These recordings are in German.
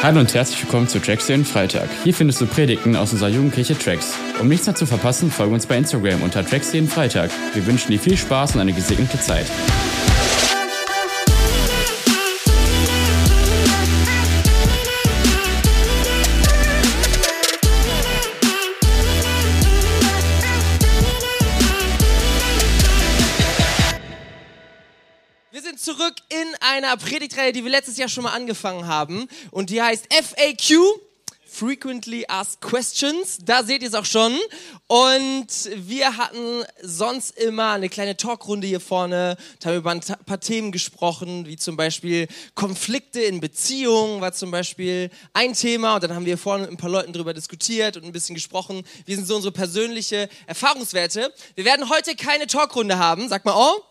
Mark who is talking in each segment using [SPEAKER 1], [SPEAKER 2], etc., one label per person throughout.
[SPEAKER 1] Hallo und herzlich willkommen zu Tracks den Freitag. Hier findest du Predigten aus unserer Jugendkirche Tracks. Um nichts mehr zu verpassen, folge uns bei Instagram unter Tracks jeden Freitag. Wir wünschen dir viel Spaß und eine gesegnete Zeit.
[SPEAKER 2] Einer Predigtreihe, die wir letztes Jahr schon mal angefangen haben. Und die heißt FAQ, Frequently Asked Questions. Da seht ihr es auch schon. Und wir hatten sonst immer eine kleine Talkrunde hier vorne, da haben über ein paar Themen gesprochen, wie zum Beispiel Konflikte in Beziehungen war zum Beispiel ein Thema. Und dann haben wir vorne mit ein paar Leuten darüber diskutiert und ein bisschen gesprochen. Wie sind so unsere persönliche Erfahrungswerte? Wir werden heute keine Talkrunde haben. Sag mal, oh.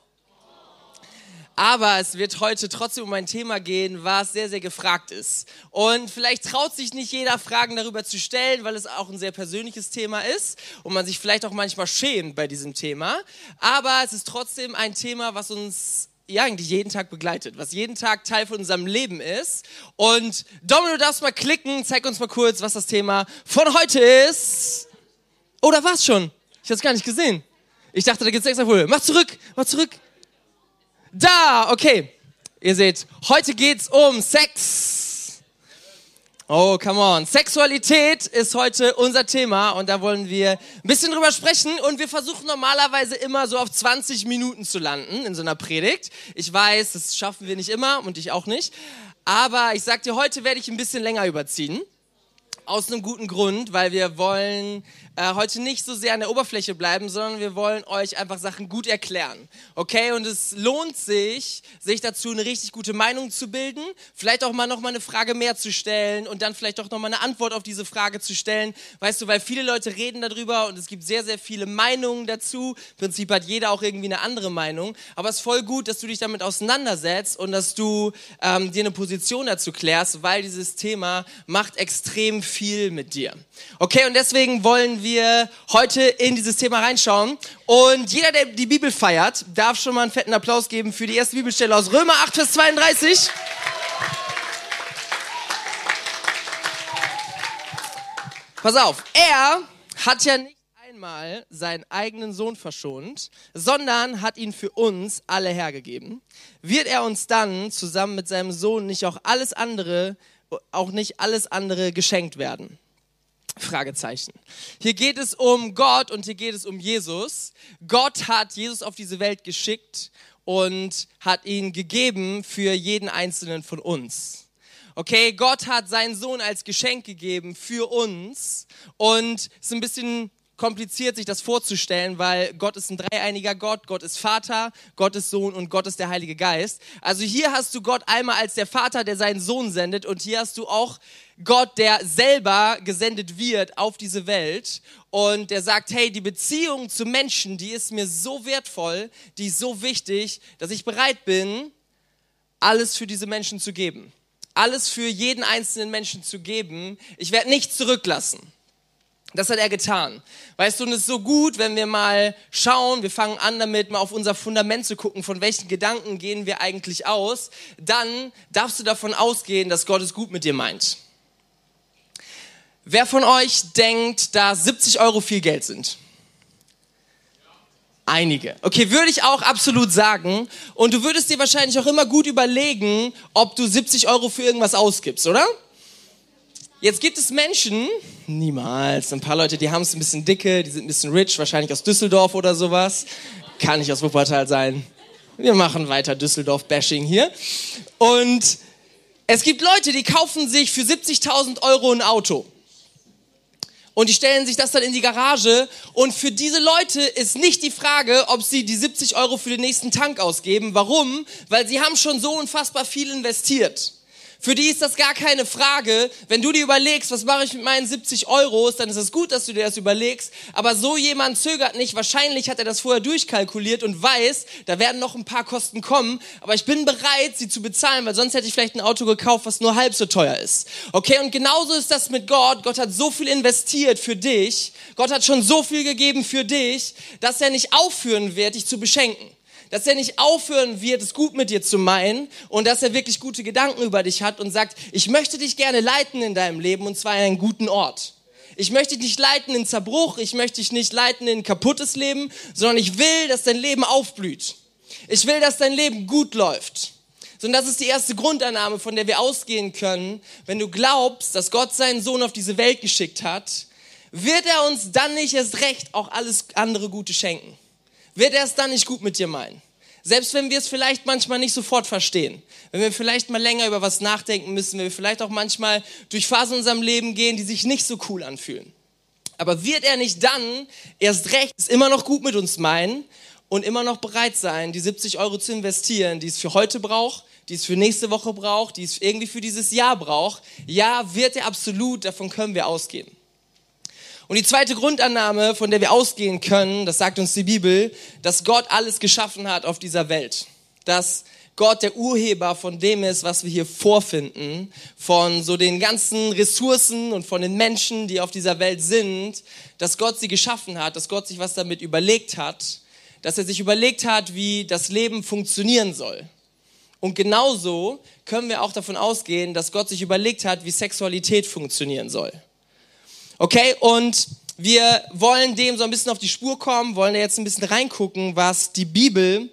[SPEAKER 2] Aber es wird heute trotzdem um ein Thema gehen, was sehr, sehr gefragt ist. Und vielleicht traut sich nicht jeder, Fragen darüber zu stellen, weil es auch ein sehr persönliches Thema ist und man sich vielleicht auch manchmal schämt bei diesem Thema. Aber es ist trotzdem ein Thema, was uns ja, eigentlich jeden Tag begleitet, was jeden Tag Teil von unserem Leben ist. Und Domin, du darfst mal klicken, zeig uns mal kurz, was das Thema von heute ist. Oder oh, war's schon? Ich hab's gar nicht gesehen. Ich dachte, da gibt's extra Folie. Mach zurück, mach zurück. Da, okay. Ihr seht, heute geht's um Sex. Oh, come on. Sexualität ist heute unser Thema und da wollen wir ein bisschen drüber sprechen und wir versuchen normalerweise immer so auf 20 Minuten zu landen in so einer Predigt. Ich weiß, das schaffen wir nicht immer und ich auch nicht. Aber ich sag dir, heute werde ich ein bisschen länger überziehen. Aus einem guten Grund, weil wir wollen äh, heute nicht so sehr an der Oberfläche bleiben, sondern wir wollen euch einfach Sachen gut erklären. Okay? Und es lohnt sich, sich dazu eine richtig gute Meinung zu bilden, vielleicht auch mal noch mal eine Frage mehr zu stellen und dann vielleicht auch noch mal eine Antwort auf diese Frage zu stellen. Weißt du, weil viele Leute reden darüber und es gibt sehr, sehr viele Meinungen dazu. Im Prinzip hat jeder auch irgendwie eine andere Meinung. Aber es ist voll gut, dass du dich damit auseinandersetzt und dass du ähm, dir eine Position dazu klärst, weil dieses Thema macht extrem viel mit dir. Okay? Und deswegen wollen wir wir heute in dieses Thema reinschauen. Und jeder, der die Bibel feiert, darf schon mal einen fetten Applaus geben für die erste Bibelstelle aus Römer 8, Vers 32. Pass auf, er hat ja nicht einmal seinen eigenen Sohn verschont, sondern hat ihn für uns alle hergegeben. Wird er uns dann zusammen mit seinem Sohn nicht auch alles andere, auch nicht alles andere geschenkt werden? Fragezeichen. Hier geht es um Gott und hier geht es um Jesus. Gott hat Jesus auf diese Welt geschickt und hat ihn gegeben für jeden einzelnen von uns. Okay, Gott hat seinen Sohn als Geschenk gegeben für uns und es ist ein bisschen kompliziert, sich das vorzustellen, weil Gott ist ein dreieiniger Gott. Gott ist Vater, Gott ist Sohn und Gott ist der Heilige Geist. Also hier hast du Gott einmal als der Vater, der seinen Sohn sendet und hier hast du auch Gott, der selber gesendet wird auf diese Welt und der sagt, hey, die Beziehung zu Menschen, die ist mir so wertvoll, die ist so wichtig, dass ich bereit bin, alles für diese Menschen zu geben. Alles für jeden einzelnen Menschen zu geben. Ich werde nichts zurücklassen. Das hat er getan. Weißt du, und es ist so gut, wenn wir mal schauen, wir fangen an damit, mal auf unser Fundament zu gucken, von welchen Gedanken gehen wir eigentlich aus, dann darfst du davon ausgehen, dass Gott es gut mit dir meint. Wer von euch denkt, dass 70 Euro viel Geld sind? Einige. Okay, würde ich auch absolut sagen. Und du würdest dir wahrscheinlich auch immer gut überlegen, ob du 70 Euro für irgendwas ausgibst, oder? Jetzt gibt es Menschen, niemals, ein paar Leute, die haben es ein bisschen dicke, die sind ein bisschen rich, wahrscheinlich aus Düsseldorf oder sowas. Kann nicht aus Wuppertal sein. Wir machen weiter Düsseldorf-Bashing hier. Und es gibt Leute, die kaufen sich für 70.000 Euro ein Auto. Und die stellen sich das dann in die Garage. Und für diese Leute ist nicht die Frage, ob sie die 70 Euro für den nächsten Tank ausgeben. Warum? Weil sie haben schon so unfassbar viel investiert. Für die ist das gar keine Frage. Wenn du dir überlegst, was mache ich mit meinen 70 Euros, dann ist es gut, dass du dir das überlegst. Aber so jemand zögert nicht. Wahrscheinlich hat er das vorher durchkalkuliert und weiß, da werden noch ein paar Kosten kommen. Aber ich bin bereit, sie zu bezahlen, weil sonst hätte ich vielleicht ein Auto gekauft, was nur halb so teuer ist. Okay, und genauso ist das mit Gott. Gott hat so viel investiert für dich. Gott hat schon so viel gegeben für dich, dass er nicht aufhören wird, dich zu beschenken. Dass er nicht aufhören wird, es gut mit dir zu meinen und dass er wirklich gute Gedanken über dich hat und sagt, ich möchte dich gerne leiten in deinem Leben und zwar in einen guten Ort. Ich möchte dich nicht leiten in Zerbruch, ich möchte dich nicht leiten in kaputtes Leben, sondern ich will, dass dein Leben aufblüht. Ich will, dass dein Leben gut läuft. Und das ist die erste Grundannahme, von der wir ausgehen können. Wenn du glaubst, dass Gott seinen Sohn auf diese Welt geschickt hat, wird er uns dann nicht erst recht auch alles andere Gute schenken. Wird er es dann nicht gut mit dir meinen. Selbst wenn wir es vielleicht manchmal nicht sofort verstehen, wenn wir vielleicht mal länger über was nachdenken müssen, wenn wir vielleicht auch manchmal durch Phasen in unserem Leben gehen, die sich nicht so cool anfühlen. Aber wird er nicht dann erst recht es immer noch gut mit uns meinen und immer noch bereit sein, die 70 Euro zu investieren, die es für heute braucht, die es für nächste Woche braucht, die es irgendwie für dieses Jahr braucht? Ja, wird er absolut, davon können wir ausgehen. Und die zweite Grundannahme, von der wir ausgehen können, das sagt uns die Bibel, dass Gott alles geschaffen hat auf dieser Welt. Dass Gott der Urheber von dem ist, was wir hier vorfinden, von so den ganzen Ressourcen und von den Menschen, die auf dieser Welt sind, dass Gott sie geschaffen hat, dass Gott sich was damit überlegt hat, dass er sich überlegt hat, wie das Leben funktionieren soll. Und genauso können wir auch davon ausgehen, dass Gott sich überlegt hat, wie Sexualität funktionieren soll. Okay, und wir wollen dem so ein bisschen auf die Spur kommen, wollen da jetzt ein bisschen reingucken, was die Bibel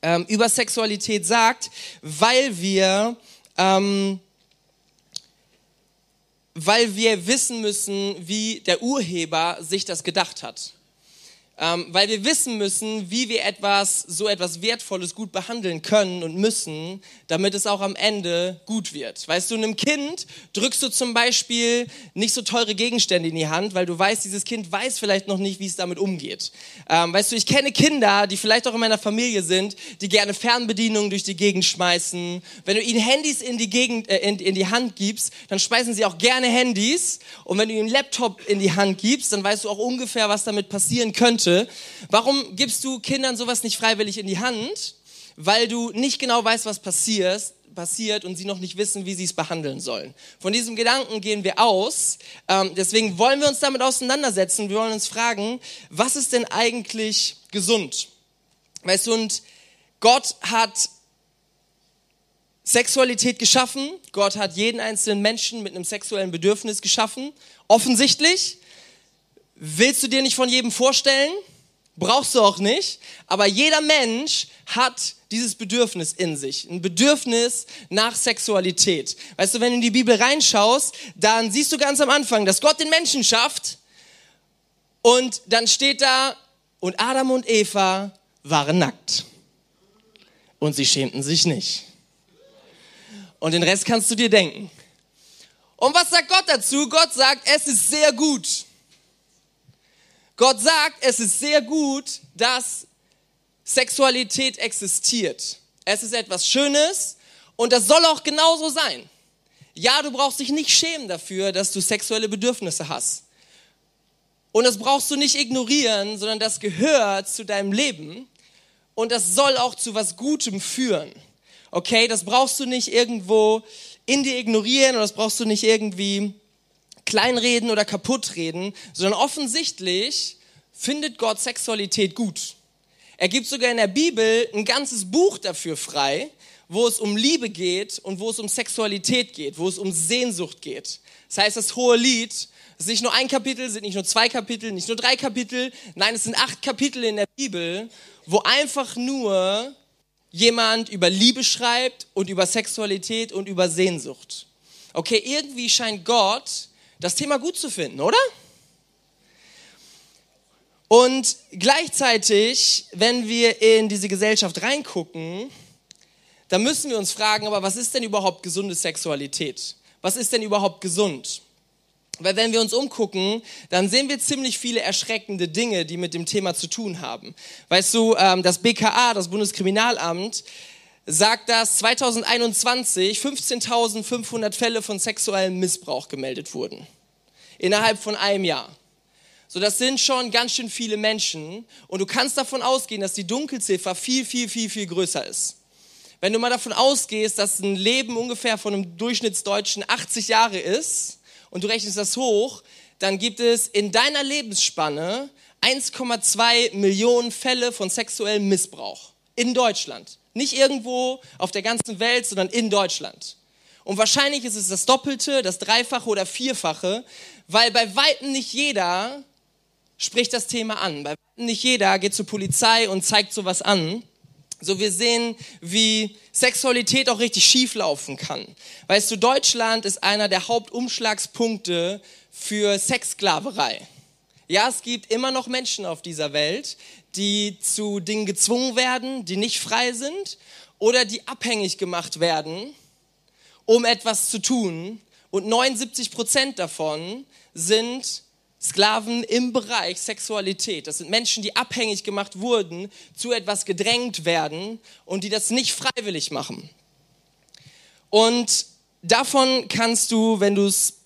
[SPEAKER 2] ähm, über Sexualität sagt, weil wir, ähm, weil wir wissen müssen, wie der Urheber sich das gedacht hat ähm, weil wir wissen müssen, wie wir etwas, so etwas Wertvolles gut behandeln können und müssen, damit es auch am Ende gut wird. Weißt du, einem Kind drückst du zum Beispiel nicht so teure Gegenstände in die Hand, weil du weißt, dieses Kind weiß vielleicht noch nicht, wie es damit umgeht. Ähm, weißt du, ich kenne Kinder, die vielleicht auch in meiner Familie sind, die gerne Fernbedienungen durch die Gegend schmeißen. Wenn du ihnen Handys in die, Gegend, äh, in, in die Hand gibst, dann schmeißen sie auch gerne Handys. Und wenn du ihnen einen Laptop in die Hand gibst, dann weißt du auch ungefähr, was damit passieren könnte Punkte. Warum gibst du Kindern sowas nicht freiwillig in die Hand? Weil du nicht genau weißt, was passiert, passiert und sie noch nicht wissen, wie sie es behandeln sollen. Von diesem Gedanken gehen wir aus. Ähm, deswegen wollen wir uns damit auseinandersetzen. Wir wollen uns fragen, was ist denn eigentlich gesund? Weißt du, und Gott hat Sexualität geschaffen. Gott hat jeden einzelnen Menschen mit einem sexuellen Bedürfnis geschaffen. Offensichtlich. Willst du dir nicht von jedem vorstellen? Brauchst du auch nicht. Aber jeder Mensch hat dieses Bedürfnis in sich. Ein Bedürfnis nach Sexualität. Weißt du, wenn du in die Bibel reinschaust, dann siehst du ganz am Anfang, dass Gott den Menschen schafft. Und dann steht da, und Adam und Eva waren nackt. Und sie schämten sich nicht. Und den Rest kannst du dir denken. Und was sagt Gott dazu? Gott sagt, es ist sehr gut. Gott sagt, es ist sehr gut, dass Sexualität existiert. Es ist etwas Schönes und das soll auch genauso sein. Ja, du brauchst dich nicht schämen dafür, dass du sexuelle Bedürfnisse hast. Und das brauchst du nicht ignorieren, sondern das gehört zu deinem Leben und das soll auch zu was Gutem führen. Okay, das brauchst du nicht irgendwo in dir ignorieren oder das brauchst du nicht irgendwie kleinreden oder kaputtreden, sondern offensichtlich findet Gott Sexualität gut. Er gibt sogar in der Bibel ein ganzes Buch dafür frei, wo es um Liebe geht und wo es um Sexualität geht, wo es um Sehnsucht geht. Das heißt, das hohe Lied ist nicht nur ein Kapitel, sind nicht nur zwei Kapitel, nicht nur drei Kapitel, nein, es sind acht Kapitel in der Bibel, wo einfach nur jemand über Liebe schreibt und über Sexualität und über Sehnsucht. Okay, irgendwie scheint Gott das Thema gut zu finden, oder? Und gleichzeitig, wenn wir in diese Gesellschaft reingucken, dann müssen wir uns fragen, aber was ist denn überhaupt gesunde Sexualität? Was ist denn überhaupt gesund? Weil wenn wir uns umgucken, dann sehen wir ziemlich viele erschreckende Dinge, die mit dem Thema zu tun haben. Weißt du, ähm, das BKA, das Bundeskriminalamt, sagt, dass 2021 15.500 Fälle von sexuellem Missbrauch gemeldet wurden. Innerhalb von einem Jahr. So, das sind schon ganz schön viele Menschen und du kannst davon ausgehen, dass die Dunkelziffer viel, viel, viel, viel größer ist. Wenn du mal davon ausgehst, dass ein Leben ungefähr von einem Durchschnittsdeutschen 80 Jahre ist und du rechnest das hoch, dann gibt es in deiner Lebensspanne 1,2 Millionen Fälle von sexuellem Missbrauch In Deutschland. Nicht irgendwo auf der ganzen Welt, sondern in Deutschland. Und wahrscheinlich ist es das Doppelte, das Dreifache oder Vierfache, weil bei Weitem nicht jeder spricht das Thema an. Bei Weitem nicht jeder geht zur Polizei und zeigt sowas an. So, wir sehen, wie Sexualität auch richtig schief laufen kann. Weißt du, Deutschland ist einer der Hauptumschlagspunkte für Sexsklaverei. Ja, es gibt immer noch Menschen auf dieser Welt, die zu Dingen gezwungen werden, die nicht frei sind oder die abhängig gemacht werden, um etwas zu tun. Und 79 Prozent davon sind Sklaven im Bereich Sexualität. Das sind Menschen, die abhängig gemacht wurden, zu etwas gedrängt werden und die das nicht freiwillig machen. Und davon kannst du, wenn du es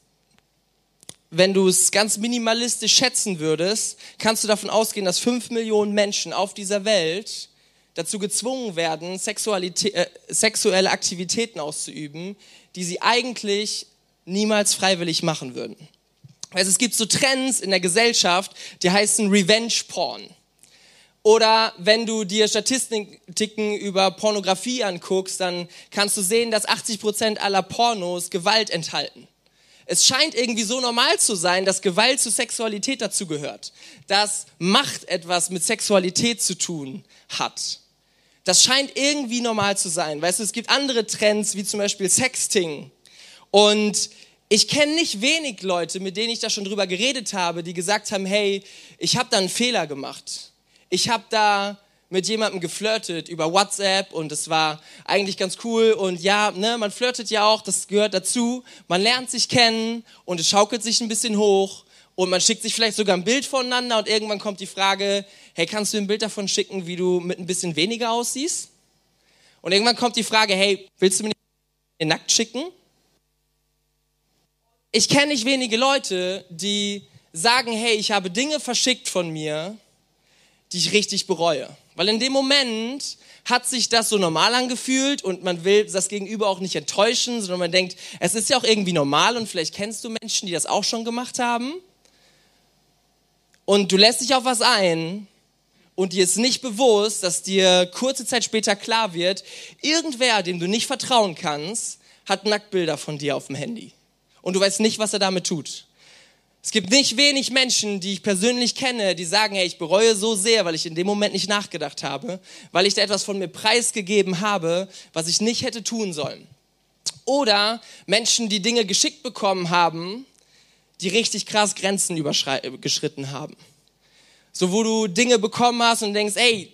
[SPEAKER 2] wenn du es ganz minimalistisch schätzen würdest, kannst du davon ausgehen, dass fünf Millionen Menschen auf dieser Welt dazu gezwungen werden, äh, sexuelle Aktivitäten auszuüben, die sie eigentlich niemals freiwillig machen würden. Also es gibt so Trends in der Gesellschaft, die heißen Revenge Porn. Oder wenn du dir Statistiken über Pornografie anguckst, dann kannst du sehen, dass 80 Prozent aller Pornos Gewalt enthalten. Es scheint irgendwie so normal zu sein, dass Gewalt zu Sexualität dazugehört. Dass Macht etwas mit Sexualität zu tun hat. Das scheint irgendwie normal zu sein. Weißt du, es gibt andere Trends, wie zum Beispiel Sexting. Und ich kenne nicht wenig Leute, mit denen ich da schon drüber geredet habe, die gesagt haben, hey, ich habe da einen Fehler gemacht. Ich habe da mit jemandem geflirtet über WhatsApp und es war eigentlich ganz cool und ja, ne, man flirtet ja auch, das gehört dazu. Man lernt sich kennen und es schaukelt sich ein bisschen hoch und man schickt sich vielleicht sogar ein Bild voneinander und irgendwann kommt die Frage, hey, kannst du ein Bild davon schicken, wie du mit ein bisschen weniger aussiehst? Und irgendwann kommt die Frage, hey, willst du mir nicht nackt schicken? ich kenne nicht wenige Leute, die sagen, hey, ich habe Dinge verschickt von mir, die ich richtig bereue. Weil in dem Moment hat sich das so normal angefühlt und man will das Gegenüber auch nicht enttäuschen, sondern man denkt, es ist ja auch irgendwie normal und vielleicht kennst du Menschen, die das auch schon gemacht haben. Und du lässt dich auf was ein und dir ist nicht bewusst, dass dir kurze Zeit später klar wird, irgendwer, dem du nicht vertrauen kannst, hat Nacktbilder von dir auf dem Handy und du weißt nicht, was er damit tut. Es gibt nicht wenig Menschen, die ich persönlich kenne, die sagen, hey, ich bereue so sehr, weil ich in dem Moment nicht nachgedacht habe, weil ich da etwas von mir preisgegeben habe, was ich nicht hätte tun sollen. Oder Menschen, die Dinge geschickt bekommen haben, die richtig krass Grenzen überschritten haben. So, wo du Dinge bekommen hast und denkst, ey,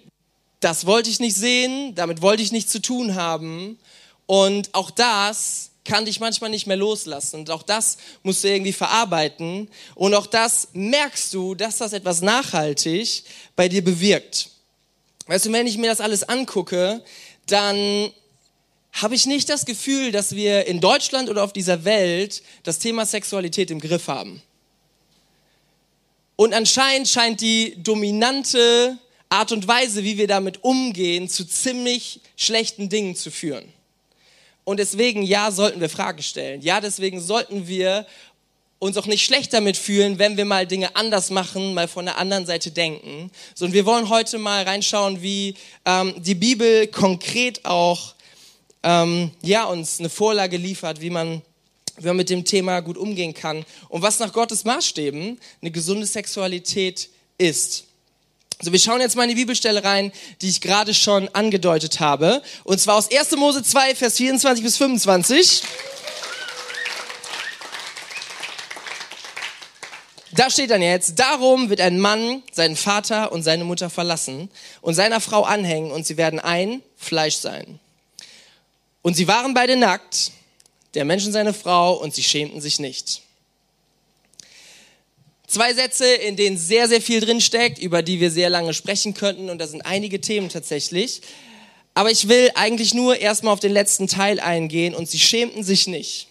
[SPEAKER 2] das wollte ich nicht sehen, damit wollte ich nichts zu tun haben. Und auch das kann dich manchmal nicht mehr loslassen. Und auch das musst du irgendwie verarbeiten. Und auch das merkst du, dass das etwas nachhaltig bei dir bewirkt. Weißt du, wenn ich mir das alles angucke, dann habe ich nicht das Gefühl, dass wir in Deutschland oder auf dieser Welt das Thema Sexualität im Griff haben. Und anscheinend scheint die dominante Art und Weise, wie wir damit umgehen, zu ziemlich schlechten Dingen zu führen. Und deswegen, ja, sollten wir Fragen stellen. Ja, deswegen sollten wir uns auch nicht schlecht damit fühlen, wenn wir mal Dinge anders machen, mal von der anderen Seite denken. So, und wir wollen heute mal reinschauen, wie ähm, die Bibel konkret auch ähm, ja, uns eine Vorlage liefert, wie man, wie man mit dem Thema gut umgehen kann und was nach Gottes Maßstäben eine gesunde Sexualität ist. So, wir schauen jetzt mal in die Bibelstelle rein, die ich gerade schon angedeutet habe. Und zwar aus 1. Mose 2, Vers 24 bis 25. Da steht dann jetzt, darum wird ein Mann seinen Vater und seine Mutter verlassen und seiner Frau anhängen und sie werden ein Fleisch sein. Und sie waren beide nackt, der Mensch und seine Frau, und sie schämten sich nicht. Zwei Sätze, in denen sehr, sehr viel drinsteckt, über die wir sehr lange sprechen könnten. Und da sind einige Themen tatsächlich. Aber ich will eigentlich nur erstmal auf den letzten Teil eingehen. Und sie schämten sich nicht.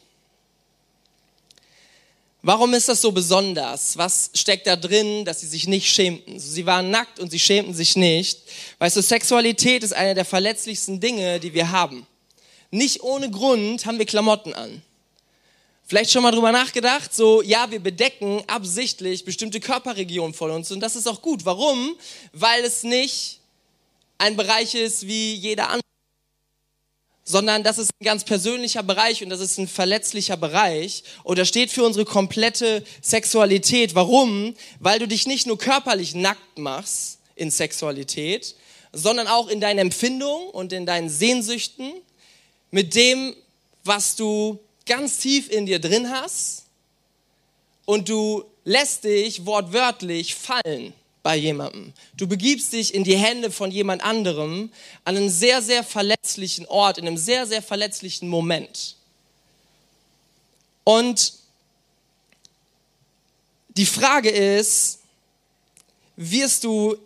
[SPEAKER 2] Warum ist das so besonders? Was steckt da drin, dass sie sich nicht schämten? Sie waren nackt und sie schämten sich nicht. Weißt du, Sexualität ist eine der verletzlichsten Dinge, die wir haben. Nicht ohne Grund haben wir Klamotten an. Vielleicht schon mal drüber nachgedacht, so, ja, wir bedecken absichtlich bestimmte Körperregionen von uns und das ist auch gut. Warum? Weil es nicht ein Bereich ist wie jeder andere, sondern das ist ein ganz persönlicher Bereich und das ist ein verletzlicher Bereich. Und das steht für unsere komplette Sexualität. Warum? Weil du dich nicht nur körperlich nackt machst in Sexualität, sondern auch in deinen Empfindungen und in deinen Sehnsüchten, mit dem, was du ganz tief in dir drin hast. Und du lässt dich wortwörtlich fallen bei jemandem. Du begibst dich in die Hände von jemand anderem an einem sehr, sehr verletzlichen Ort, in einem sehr, sehr verletzlichen Moment. Und die Frage ist, wirst du,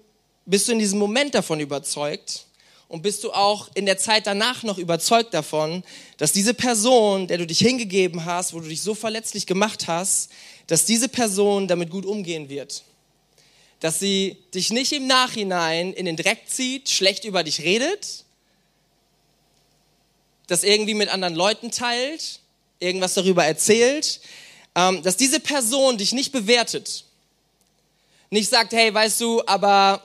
[SPEAKER 2] bist du in diesem Moment davon überzeugt und bist du auch in der Zeit danach noch überzeugt davon, dass diese Person, der du dich hingegeben hast, wo du dich so verletzlich gemacht hast, dass diese Person damit gut umgehen wird? dass sie dich nicht im Nachhinein in den Dreck zieht, schlecht über dich redet, das irgendwie mit anderen Leuten teilt, irgendwas darüber erzählt, ähm, dass diese Person dich nicht bewertet, nicht sagt, hey, weißt du, aber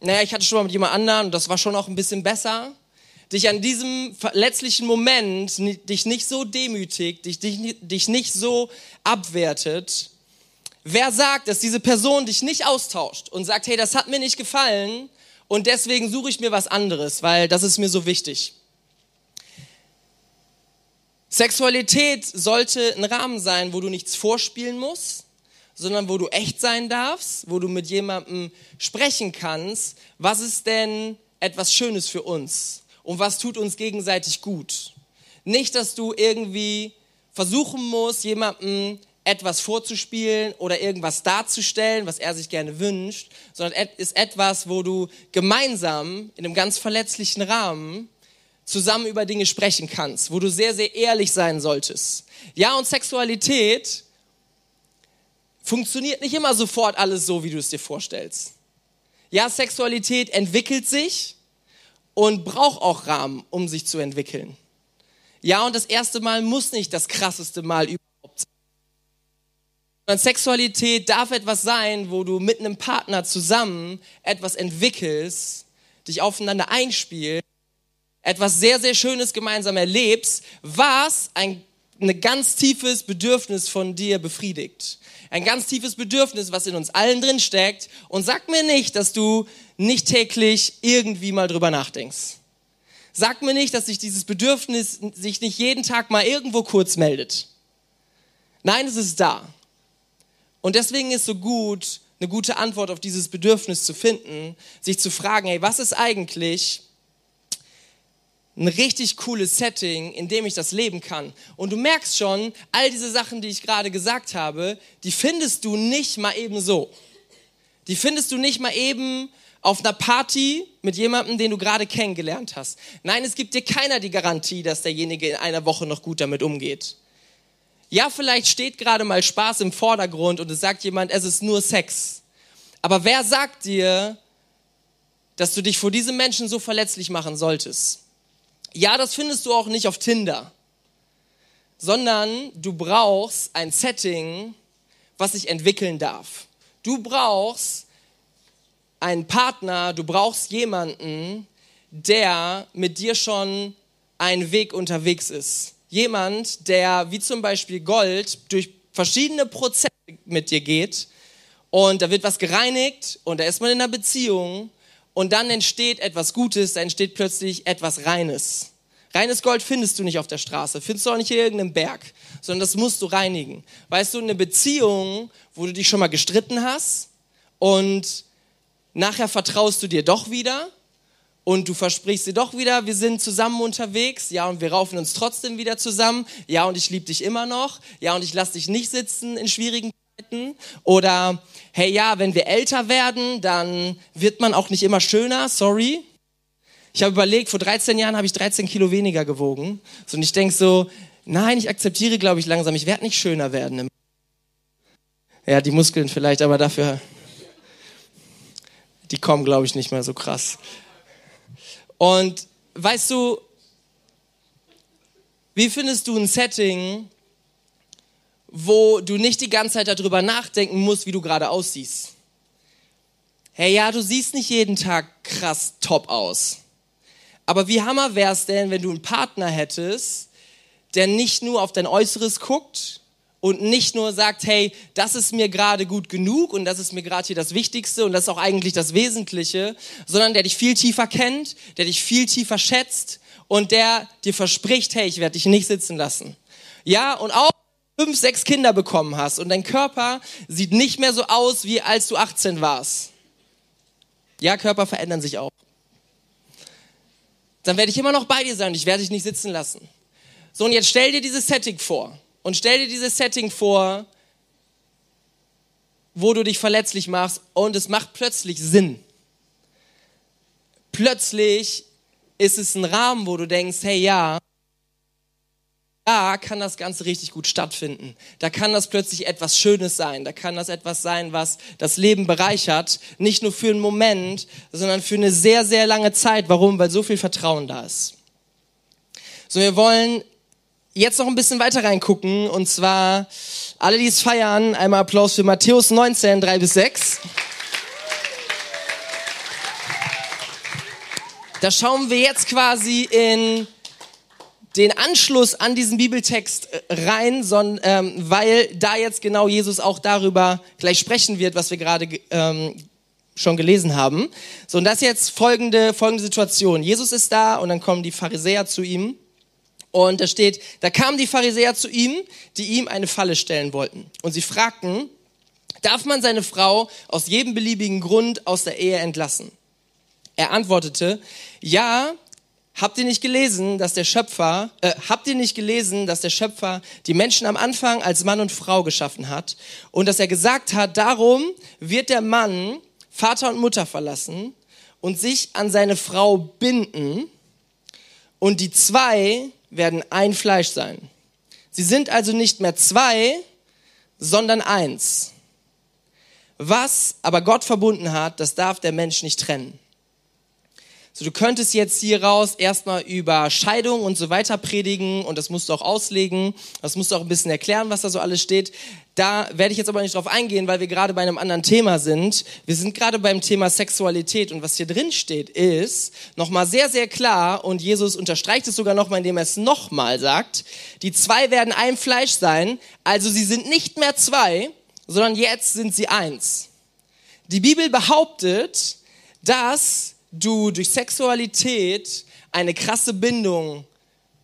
[SPEAKER 2] naja, ich hatte schon mal mit jemand anderen und das war schon auch ein bisschen besser, dich an diesem verletzlichen Moment dich nicht so demütigt, dich, dich, dich nicht so abwertet, Wer sagt, dass diese Person dich nicht austauscht und sagt, hey, das hat mir nicht gefallen und deswegen suche ich mir was anderes, weil das ist mir so wichtig. Sexualität sollte ein Rahmen sein, wo du nichts vorspielen musst, sondern wo du echt sein darfst, wo du mit jemandem sprechen kannst, was ist denn etwas Schönes für uns und was tut uns gegenseitig gut. Nicht, dass du irgendwie versuchen musst, jemandem etwas vorzuspielen oder irgendwas darzustellen, was er sich gerne wünscht, sondern ist etwas, wo du gemeinsam in einem ganz verletzlichen Rahmen zusammen über Dinge sprechen kannst, wo du sehr, sehr ehrlich sein solltest. Ja, und Sexualität funktioniert nicht immer sofort alles so, wie du es dir vorstellst. Ja, Sexualität entwickelt sich und braucht auch Rahmen, um sich zu entwickeln. Ja, und das erste Mal muss nicht das krasseste Mal über sondern Sexualität darf etwas sein, wo du mit einem Partner zusammen etwas entwickelst, dich aufeinander einspielst, etwas sehr, sehr Schönes gemeinsam erlebst, was ein, ein ganz tiefes Bedürfnis von dir befriedigt. Ein ganz tiefes Bedürfnis, was in uns allen drin steckt. Und sag mir nicht, dass du nicht täglich irgendwie mal drüber nachdenkst. Sag mir nicht, dass sich dieses Bedürfnis sich nicht jeden Tag mal irgendwo kurz meldet. Nein, es ist da. Und deswegen ist so gut, eine gute Antwort auf dieses Bedürfnis zu finden, sich zu fragen, hey, was ist eigentlich ein richtig cooles Setting, in dem ich das leben kann. Und du merkst schon, all diese Sachen, die ich gerade gesagt habe, die findest du nicht mal eben so. Die findest du nicht mal eben auf einer Party mit jemandem, den du gerade kennengelernt hast. Nein, es gibt dir keiner die Garantie, dass derjenige in einer Woche noch gut damit umgeht. Ja, vielleicht steht gerade mal Spaß im Vordergrund und es sagt jemand, es ist nur Sex. Aber wer sagt dir, dass du dich vor diesem Menschen so verletzlich machen solltest? Ja, das findest du auch nicht auf Tinder, sondern du brauchst ein Setting, was sich entwickeln darf. Du brauchst einen Partner, du brauchst jemanden, der mit dir schon einen Weg unterwegs ist. Jemand, der wie zum Beispiel Gold durch verschiedene Prozesse mit dir geht. Und da wird was gereinigt und da ist man in einer Beziehung und dann entsteht etwas Gutes, da entsteht plötzlich etwas Reines. Reines Gold findest du nicht auf der Straße, findest du auch nicht in irgendeinem Berg, sondern das musst du reinigen. Weißt du, eine Beziehung, wo du dich schon mal gestritten hast und nachher vertraust du dir doch wieder und du versprichst dir doch wieder, wir sind zusammen unterwegs, ja, und wir raufen uns trotzdem wieder zusammen, ja, und ich liebe dich immer noch, ja, und ich lass dich nicht sitzen in schwierigen. Oder, hey, ja, wenn wir älter werden, dann wird man auch nicht immer schöner, sorry. Ich habe überlegt, vor 13 Jahren habe ich 13 Kilo weniger gewogen. So, und ich denke so, nein, ich akzeptiere, glaube ich, langsam, ich werde nicht schöner werden. Ja, die Muskeln vielleicht, aber dafür, die kommen, glaube ich, nicht mehr so krass. Und weißt du, wie findest du ein Setting, wo du nicht die ganze Zeit darüber nachdenken musst, wie du gerade aussiehst? hey ja, du siehst nicht jeden Tag krass top aus. Aber wie hammer wär's denn, wenn du einen Partner hättest, der nicht nur auf dein Äußeres guckt und nicht nur sagt, hey, das ist mir gerade gut genug und das ist mir gerade hier das Wichtigste und das ist auch eigentlich das Wesentliche, sondern der dich viel tiefer kennt, der dich viel tiefer schätzt und der dir verspricht, hey, ich werde dich nicht sitzen lassen. Ja, und auch fünf, sechs Kinder bekommen hast und dein Körper sieht nicht mehr so aus, wie als du 18 warst. Ja, Körper verändern sich auch. Dann werde ich immer noch bei dir sein und ich werde dich nicht sitzen lassen. So, und jetzt stell dir dieses Setting vor. Und stell dir dieses Setting vor, wo du dich verletzlich machst und es macht plötzlich Sinn. Plötzlich ist es ein Rahmen, wo du denkst, hey ja, da kann das Ganze richtig gut stattfinden. Da kann das plötzlich etwas Schönes sein. Da kann das etwas sein, was das Leben bereichert. Nicht nur für einen Moment, sondern für eine sehr, sehr lange Zeit. Warum? Weil so viel Vertrauen da ist. So, wir wollen jetzt noch ein bisschen weiter reingucken. Und zwar alle, die es feiern, einmal Applaus für Matthäus 19, 3 bis 6. Da schauen wir jetzt quasi in den Anschluss an diesen Bibeltext äh, rein, sondern, ähm, weil da jetzt genau Jesus auch darüber gleich sprechen wird, was wir gerade ähm, schon gelesen haben. So, und das jetzt folgende, folgende Situation. Jesus ist da und dann kommen die Pharisäer zu ihm. Und da steht, da kamen die Pharisäer zu ihm, die ihm eine Falle stellen wollten. Und sie fragten, darf man seine Frau aus jedem beliebigen Grund aus der Ehe entlassen? Er antwortete, ja, habt ihr nicht gelesen, dass der Schöpfer, äh, habt ihr nicht gelesen, dass der Schöpfer die Menschen am Anfang als Mann und Frau geschaffen hat und dass er gesagt hat, darum wird der Mann Vater und Mutter verlassen und sich an seine Frau binden und die zwei werden ein Fleisch sein. Sie sind also nicht mehr zwei, sondern eins. Was aber Gott verbunden hat, das darf der Mensch nicht trennen. So, du könntest jetzt hier raus erstmal über Scheidung und so weiter predigen und das musst du auch auslegen. Das musst du auch ein bisschen erklären, was da so alles steht. Da werde ich jetzt aber nicht drauf eingehen, weil wir gerade bei einem anderen Thema sind. Wir sind gerade beim Thema Sexualität und was hier drin steht ist nochmal sehr, sehr klar und Jesus unterstreicht es sogar nochmal, indem er es nochmal sagt. Die zwei werden ein Fleisch sein, also sie sind nicht mehr zwei, sondern jetzt sind sie eins. Die Bibel behauptet, dass du durch Sexualität eine krasse Bindung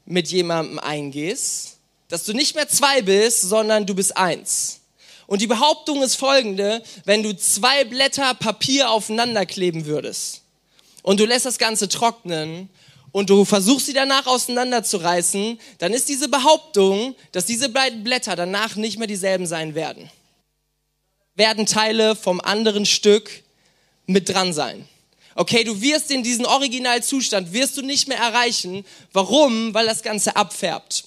[SPEAKER 2] mit jemandem eingehst, dass du nicht mehr zwei bist, sondern du bist eins. Und die Behauptung ist folgende, wenn du zwei Blätter Papier aufeinander kleben würdest und du lässt das Ganze trocknen und du versuchst sie danach auseinanderzureißen, dann ist diese Behauptung, dass diese beiden Blätter danach nicht mehr dieselben sein werden. Werden Teile vom anderen Stück mit dran sein. Okay, du wirst in diesen Originalzustand, wirst du nicht mehr erreichen. Warum? Weil das Ganze abfärbt.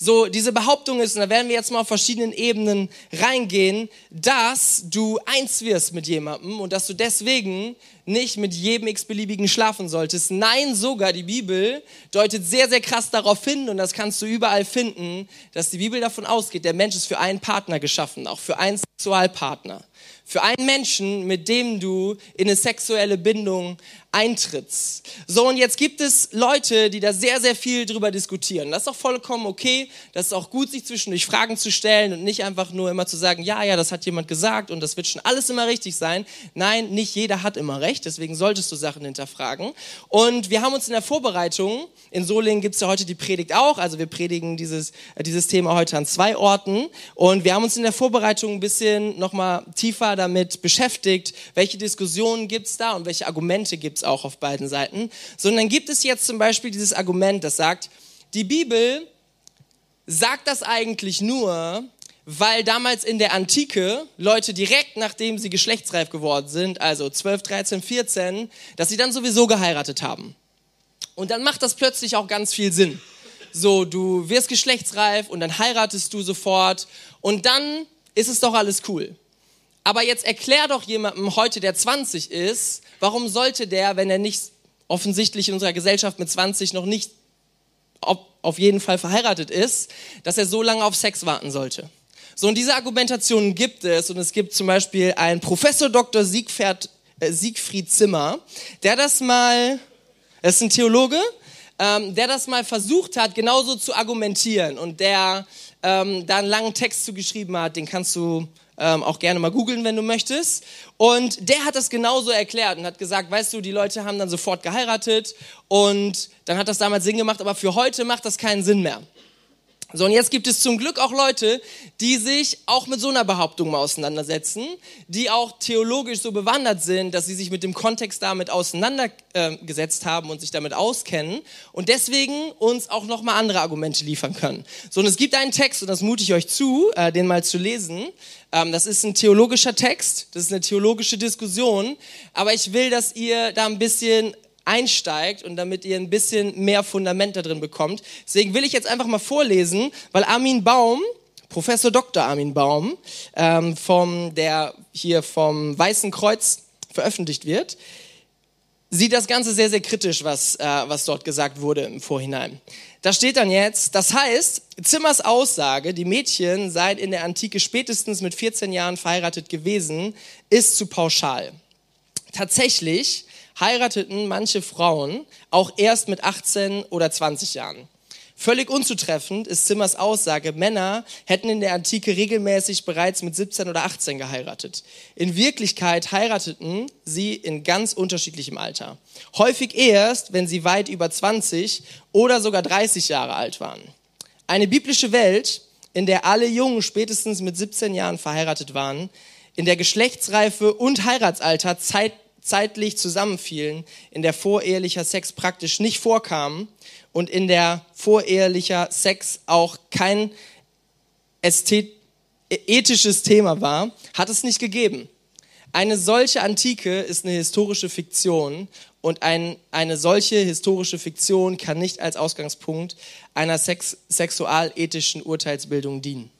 [SPEAKER 2] So, diese Behauptung ist, und da werden wir jetzt mal auf verschiedenen Ebenen reingehen, dass du eins wirst mit jemandem und dass du deswegen nicht mit jedem x-beliebigen schlafen solltest. Nein, sogar die Bibel deutet sehr, sehr krass darauf hin und das kannst du überall finden, dass die Bibel davon ausgeht, der Mensch ist für einen Partner geschaffen, auch für einen Sexualpartner für einen Menschen, mit dem du in eine sexuelle Bindung eintrittst. So, und jetzt gibt es Leute, die da sehr, sehr viel drüber diskutieren. Das ist auch vollkommen okay. Das ist auch gut, sich zwischendurch Fragen zu stellen und nicht einfach nur immer zu sagen, ja, ja, das hat jemand gesagt und das wird schon alles immer richtig sein. Nein, nicht jeder hat immer recht. Deswegen solltest du Sachen hinterfragen. Und wir haben uns in der Vorbereitung, in Solingen gibt es ja heute die Predigt auch. Also wir predigen dieses, äh, dieses Thema heute an zwei Orten. Und wir haben uns in der Vorbereitung ein bisschen nochmal tiefer damit beschäftigt, welche Diskussionen gibt es da und welche Argumente gibt es auch auf beiden Seiten, sondern gibt es jetzt zum Beispiel dieses Argument, das sagt, die Bibel sagt das eigentlich nur, weil damals in der Antike Leute direkt nachdem sie geschlechtsreif geworden sind, also 12, 13, 14, dass sie dann sowieso geheiratet haben. Und dann macht das plötzlich auch ganz viel Sinn. So, du wirst geschlechtsreif und dann heiratest du sofort und dann ist es doch alles cool. Aber jetzt erklär doch jemandem heute, der 20 ist, warum sollte der, wenn er nicht offensichtlich in unserer Gesellschaft mit 20 noch nicht auf jeden Fall verheiratet ist, dass er so lange auf Sex warten sollte. So, und diese Argumentationen gibt es. Und es gibt zum Beispiel einen Professor Dr. Siegfried, äh, Siegfried Zimmer, der das mal, er ist ein Theologe, ähm, der das mal versucht hat, genauso zu argumentieren. Und der ähm, da einen langen Text zu geschrieben hat, den kannst du ähm, auch gerne mal googeln, wenn du möchtest. Und der hat das genauso erklärt und hat gesagt, weißt du, die Leute haben dann sofort geheiratet und dann hat das damals Sinn gemacht, aber für heute macht das keinen Sinn mehr. So, und jetzt gibt es zum Glück auch Leute, die sich auch mit so einer Behauptung mal auseinandersetzen, die auch theologisch so bewandert sind, dass sie sich mit dem Kontext damit auseinandergesetzt haben und sich damit auskennen und deswegen uns auch nochmal andere Argumente liefern können. So, und es gibt einen Text, und das mute ich euch zu, äh, den mal zu lesen. Ähm, das ist ein theologischer Text, das ist eine theologische Diskussion, aber ich will, dass ihr da ein bisschen einsteigt und damit ihr ein bisschen mehr Fundament da drin bekommt. Deswegen will ich jetzt einfach mal vorlesen, weil Armin Baum, Professor Dr. Armin Baum, ähm, vom, der hier vom Weißen Kreuz veröffentlicht wird, sieht das Ganze sehr, sehr kritisch, was, äh, was dort gesagt wurde im Vorhinein. Da steht dann jetzt, das heißt, Zimmers Aussage, die Mädchen seien in der Antike spätestens mit 14 Jahren verheiratet gewesen, ist zu pauschal. Tatsächlich heirateten manche Frauen auch erst mit 18 oder 20 Jahren. Völlig unzutreffend ist Zimmers Aussage, Männer hätten in der Antike regelmäßig bereits mit 17 oder 18 geheiratet. In Wirklichkeit heirateten sie in ganz unterschiedlichem Alter. Häufig erst, wenn sie weit über 20 oder sogar 30 Jahre alt waren. Eine biblische Welt, in der alle Jungen spätestens mit 17 Jahren verheiratet waren, in der Geschlechtsreife und Heiratsalter Zeit zeitlich zusammenfielen, in der vorehelicher Sex praktisch nicht vorkam und in der vorehelicher Sex auch kein ästhet ethisches Thema war, hat es nicht gegeben. Eine solche Antike ist eine historische Fiktion und ein, eine solche historische Fiktion kann nicht als Ausgangspunkt einer sex sexualethischen Urteilsbildung dienen.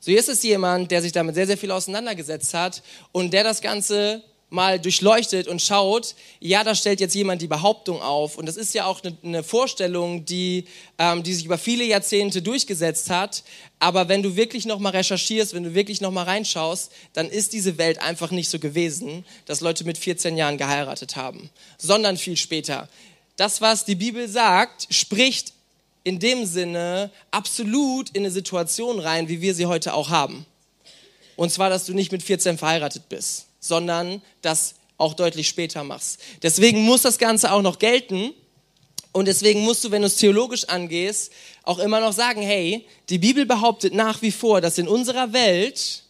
[SPEAKER 2] So hier ist es jemand, der sich damit sehr, sehr viel auseinandergesetzt hat und der das Ganze mal durchleuchtet und schaut, ja, da stellt jetzt jemand die Behauptung auf. Und das ist ja auch eine, eine Vorstellung, die, ähm, die sich über viele Jahrzehnte durchgesetzt hat. Aber wenn du wirklich nochmal recherchierst, wenn du wirklich nochmal reinschaust, dann ist diese Welt einfach nicht so gewesen, dass Leute mit 14 Jahren geheiratet haben, sondern viel später. Das, was die Bibel sagt, spricht in dem Sinne absolut in eine Situation rein, wie wir sie heute auch haben. Und zwar, dass du nicht mit 14 verheiratet bist sondern das auch deutlich später machst. Deswegen muss das Ganze auch noch gelten. Und deswegen musst du, wenn du es theologisch angehst, auch immer noch sagen, hey, die Bibel behauptet nach wie vor, dass in unserer Welt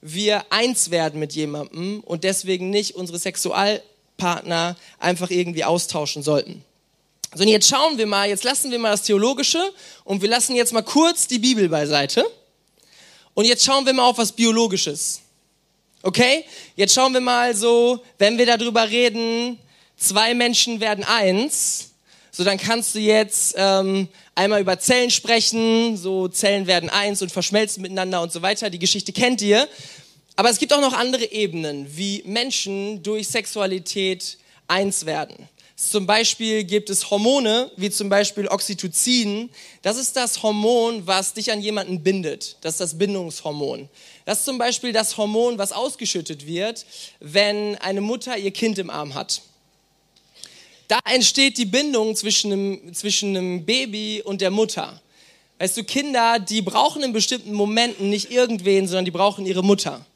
[SPEAKER 2] wir eins werden mit jemandem und deswegen nicht unsere Sexualpartner einfach irgendwie austauschen sollten. So, und jetzt schauen wir mal, jetzt lassen wir mal das Theologische und wir lassen jetzt mal kurz die Bibel beiseite. Und jetzt schauen wir mal auf was Biologisches. Okay? Jetzt schauen wir mal so, wenn wir darüber reden, zwei Menschen werden eins, so dann kannst du jetzt ähm, einmal über Zellen sprechen, so Zellen werden eins und verschmelzen miteinander und so weiter. Die Geschichte kennt ihr. Aber es gibt auch noch andere Ebenen, wie Menschen durch Sexualität eins werden. Zum Beispiel gibt es Hormone, wie zum Beispiel Oxytocin. Das ist das Hormon, was dich an jemanden bindet. Das ist das Bindungshormon. Das ist zum Beispiel das Hormon, was ausgeschüttet wird, wenn eine Mutter ihr Kind im Arm hat. Da entsteht die Bindung zwischen einem, zwischen einem Baby und der Mutter. Weißt du, Kinder, die brauchen in bestimmten Momenten nicht irgendwen, sondern die brauchen ihre Mutter.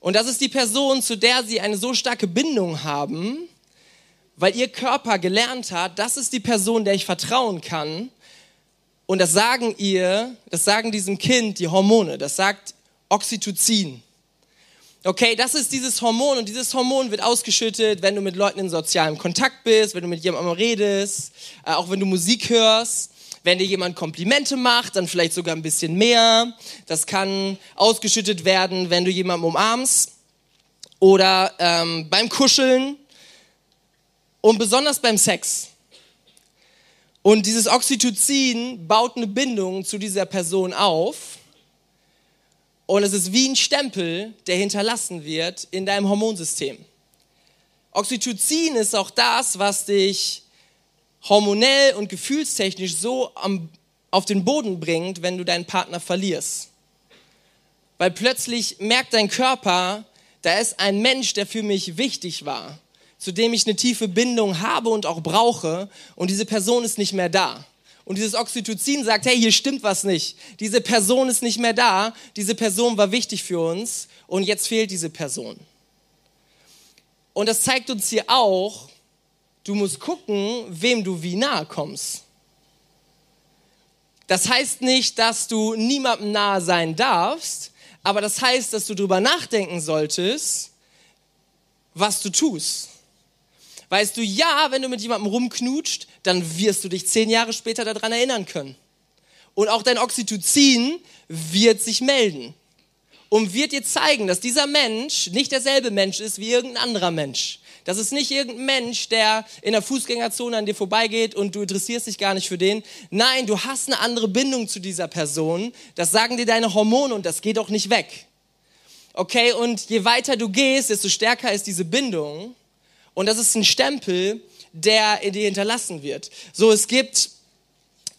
[SPEAKER 2] Und das ist die Person, zu der sie eine so starke Bindung haben, weil ihr Körper gelernt hat, das ist die Person, der ich vertrauen kann. Und das sagen ihr, das sagen diesem Kind die Hormone, das sagt Oxytocin. Okay, das ist dieses Hormon und dieses Hormon wird ausgeschüttet, wenn du mit Leuten in sozialem Kontakt bist, wenn du mit jemandem redest, äh, auch wenn du Musik hörst. Wenn dir jemand Komplimente macht, dann vielleicht sogar ein bisschen mehr. Das kann ausgeschüttet werden, wenn du jemanden umarmst oder ähm, beim Kuscheln und besonders beim Sex. Und dieses Oxytocin baut eine Bindung zu dieser Person auf und es ist wie ein Stempel, der hinterlassen wird in deinem Hormonsystem. Oxytocin ist auch das, was dich hormonell und gefühlstechnisch so am, auf den Boden bringt, wenn du deinen Partner verlierst. weil plötzlich merkt dein Körper, da ist ein Mensch, der für mich wichtig war, zu dem ich eine tiefe Bindung habe und auch brauche und diese Person ist nicht mehr da. Und dieses Oxytocin sagt, hey, hier stimmt was nicht. Diese Person ist nicht mehr da. Diese Person war wichtig für uns und jetzt fehlt diese Person. Und das zeigt uns hier auch, du musst gucken, wem du wie nahe kommst. Das heißt nicht, dass du niemandem nahe sein darfst, aber das heißt, dass du darüber nachdenken solltest, was du tust. Weißt du, ja, wenn du mit jemandem rumknutscht, dann wirst du dich zehn Jahre später daran erinnern können. Und auch dein Oxytocin wird sich melden und wird dir zeigen, dass dieser Mensch nicht derselbe Mensch ist wie irgendein anderer Mensch. Das ist nicht irgendein Mensch, der in der Fußgängerzone an dir vorbeigeht und du interessierst dich gar nicht für den. Nein, du hast eine andere Bindung zu dieser Person. Das sagen dir deine Hormone und das geht auch nicht weg. Okay, und je weiter du gehst, desto stärker ist diese Bindung. Und das ist ein Stempel, der dir hinterlassen wird. So, es gibt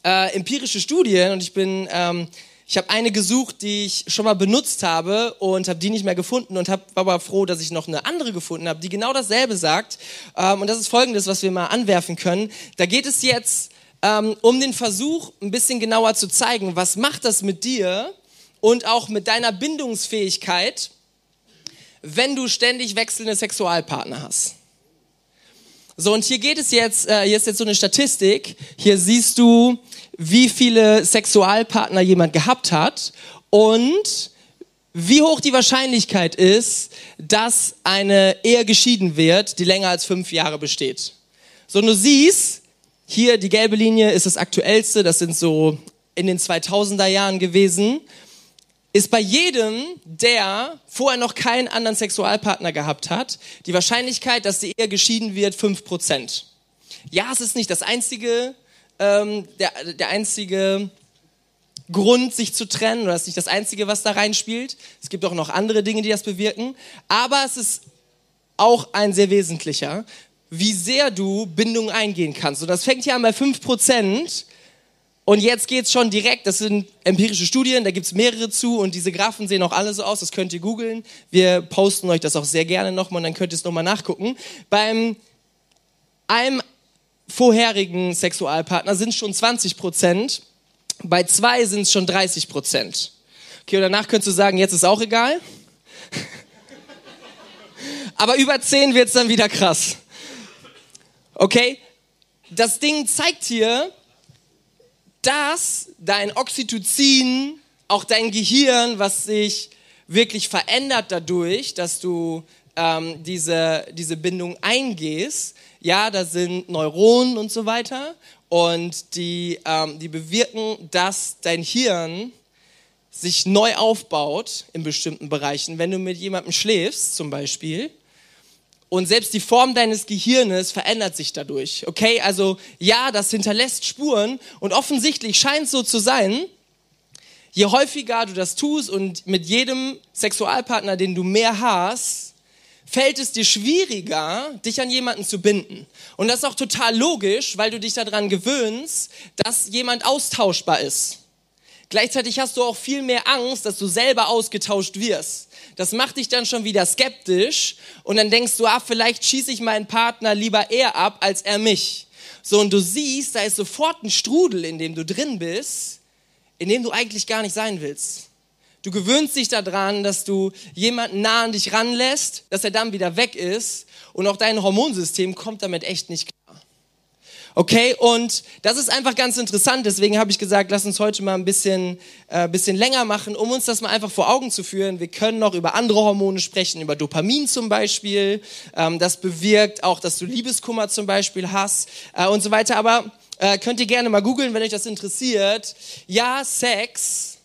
[SPEAKER 2] äh, empirische Studien und ich bin ähm, ich habe eine gesucht, die ich schon mal benutzt habe und habe die nicht mehr gefunden und hab, war aber froh, dass ich noch eine andere gefunden habe, die genau dasselbe sagt. Ähm, und das ist folgendes, was wir mal anwerfen können. Da geht es jetzt ähm, um den Versuch, ein bisschen genauer zu zeigen, was macht das mit dir und auch mit deiner Bindungsfähigkeit, wenn du ständig wechselnde Sexualpartner hast. So, und hier geht es jetzt, äh, hier ist jetzt so eine Statistik. Hier siehst du, wie viele Sexualpartner jemand gehabt hat und wie hoch die Wahrscheinlichkeit ist, dass eine Ehe geschieden wird, die länger als fünf Jahre besteht. So, du siehst, hier die gelbe Linie ist das aktuellste, das sind so in den 2000er Jahren gewesen, ist bei jedem, der vorher noch keinen anderen Sexualpartner gehabt hat, die Wahrscheinlichkeit, dass die Ehe geschieden wird, fünf Prozent. Ja, es ist nicht das einzige ähm, der, der einzige Grund, sich zu trennen, oder das ist nicht das Einzige, was da reinspielt. Es gibt auch noch andere Dinge, die das bewirken. Aber es ist auch ein sehr wesentlicher, wie sehr du Bindung eingehen kannst. Und das fängt hier an bei 5%. Und jetzt geht es schon direkt, das sind empirische Studien, da gibt es mehrere zu und diese Graphen sehen auch alle so aus, das könnt ihr googeln. Wir posten euch das auch sehr gerne nochmal und dann könnt ihr es nochmal nachgucken. Beim einem vorherigen Sexualpartner sind schon 20 Prozent, bei zwei sind es schon 30 Prozent. Okay, und danach könntest du sagen, jetzt ist auch egal. Aber über 10 wird es dann wieder krass. Okay, das Ding zeigt hier, dass dein Oxytocin, auch dein Gehirn, was sich wirklich verändert dadurch, dass du ähm, diese, diese Bindung eingehst, ja, da sind Neuronen und so weiter und die, ähm, die bewirken, dass dein Hirn sich neu aufbaut in bestimmten Bereichen. Wenn du mit jemandem schläfst zum Beispiel und selbst die Form deines Gehirnes verändert sich dadurch. Okay, also ja, das hinterlässt Spuren und offensichtlich scheint so zu sein, je häufiger du das tust und mit jedem Sexualpartner, den du mehr hast, fällt es dir schwieriger, dich an jemanden zu binden. Und das ist auch total logisch, weil du dich daran gewöhnst, dass jemand austauschbar ist. Gleichzeitig hast du auch viel mehr Angst, dass du selber ausgetauscht wirst. Das macht dich dann schon wieder skeptisch und dann denkst du, ah, vielleicht schieße ich meinen Partner lieber eher ab als er mich. So, und du siehst, da ist sofort ein Strudel, in dem du drin bist, in dem du eigentlich gar nicht sein willst. Du gewöhnst dich daran, dass du jemanden nah an dich ranlässt, dass er dann wieder weg ist und auch dein Hormonsystem kommt damit echt nicht klar. Okay, und das ist einfach ganz interessant. Deswegen habe ich gesagt, lass uns heute mal ein bisschen, äh, bisschen länger machen, um uns das mal einfach vor Augen zu führen. Wir können noch über andere Hormone sprechen, über Dopamin zum Beispiel. Ähm, das bewirkt auch, dass du Liebeskummer zum Beispiel hast äh, und so weiter. Aber äh, könnt ihr gerne mal googeln, wenn euch das interessiert. Ja, Sex